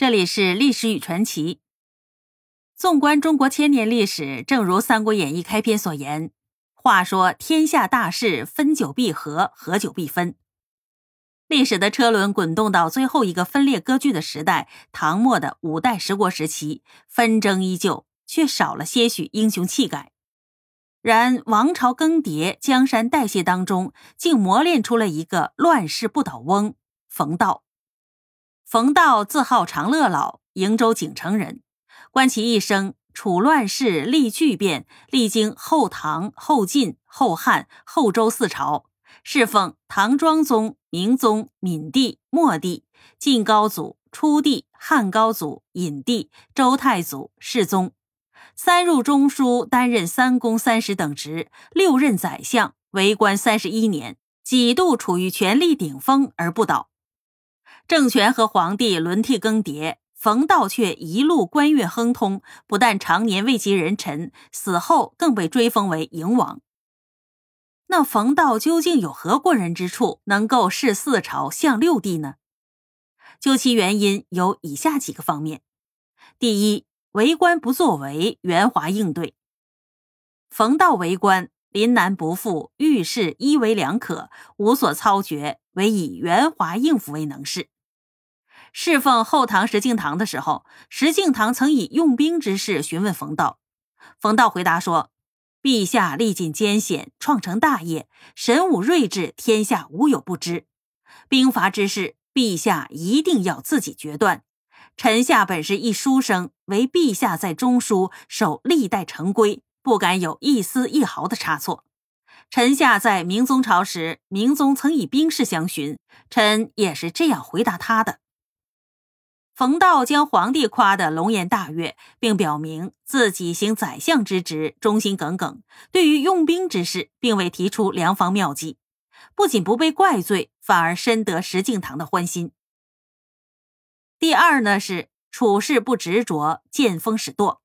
这里是历史与传奇。纵观中国千年历史，正如《三国演义》开篇所言：“话说天下大势，分久必合，合久必分。”历史的车轮滚动到最后一个分裂割据的时代——唐末的五代十国时期，纷争依旧，却少了些许英雄气概。然王朝更迭、江山代谢当中，竟磨练出了一个乱世不倒翁——冯道。冯道字号长乐老，瀛州景城人。观其一生，处乱世，历巨变，历经后唐、后晋、后汉、后周四朝，侍奉唐庄宗、明宗、闵帝、末帝、晋高祖、初帝、汉高祖、隐帝、周太祖、世宗。三入中书，担任三公、三十等职，六任宰相，为官三十一年，几度处于权力顶峰而不倒。政权和皇帝轮替更迭，冯道却一路官运亨通，不但常年位极人臣，死后更被追封为营王。那冯道究竟有何过人之处，能够弑四朝、相六帝呢？究其原因，有以下几个方面：第一，为官不作为，圆滑应对。冯道为官，临难不负，遇事一为两可，无所操决，唯以圆滑应付为能事。侍奉后唐石敬瑭的时候，石敬瑭曾以用兵之事询问冯道。冯道回答说：“陛下历尽艰险，创成大业，神武睿智，天下无有不知。兵伐之事，陛下一定要自己决断。臣下本是一书生，唯陛下在中书守历代成规，不敢有一丝一毫的差错。臣下在明宗朝时，明宗曾以兵事相询，臣也是这样回答他的。”冯道将皇帝夸得龙颜大悦，并表明自己行宰相之职忠心耿耿，对于用兵之事并未提出良方妙计，不仅不被怪罪，反而深得石敬瑭的欢心。第二呢是处事不执着，见风使舵。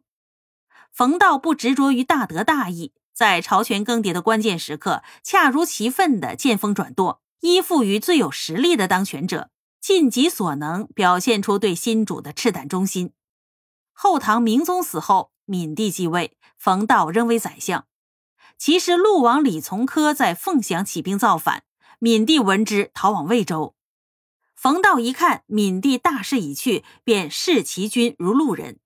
冯道不执着于大德大义，在朝权更迭的关键时刻，恰如其分的见风转舵，依附于最有实力的当权者。尽己所能，表现出对新主的赤胆忠心。后唐明宗死后，闵帝继位，冯道仍为宰相。其实陆王李从珂在凤翔起兵造反，闵帝闻之，逃往魏州。冯道一看闵帝大势已去，便视其军如路人，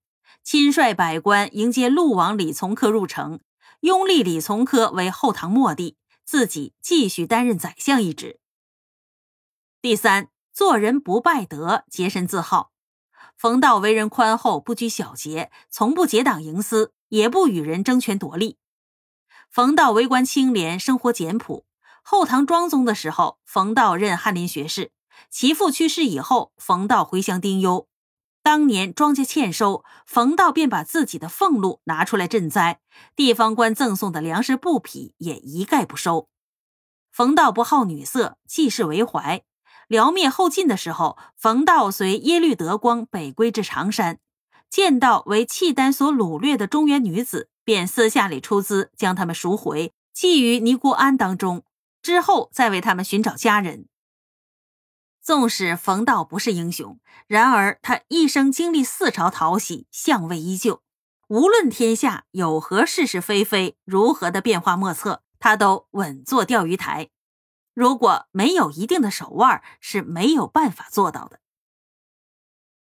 亲率百官迎接陆王李从珂入城，拥立李从珂为后唐末帝，自己继续担任宰相一职。第三。做人不败德，洁身自好。冯道为人宽厚，不拘小节，从不结党营私，也不与人争权夺利。冯道为官清廉，生活简朴。后唐庄宗的时候，冯道任翰林学士；其父去世以后，冯道回乡丁忧。当年庄稼欠收，冯道便把自己的俸禄拿出来赈灾，地方官赠送的粮食布匹也一概不收。冯道不好女色，济世为怀。辽灭后晋的时候，冯道随耶律德光北归至常山，见到为契丹所掳掠的中原女子，便私下里出资将他们赎回，寄于尼姑庵当中，之后再为他们寻找家人。纵使冯道不是英雄，然而他一生经历四朝讨喜，相位依旧。无论天下有何是是非非，如何的变化莫测，他都稳坐钓鱼台。如果没有一定的手腕，是没有办法做到的。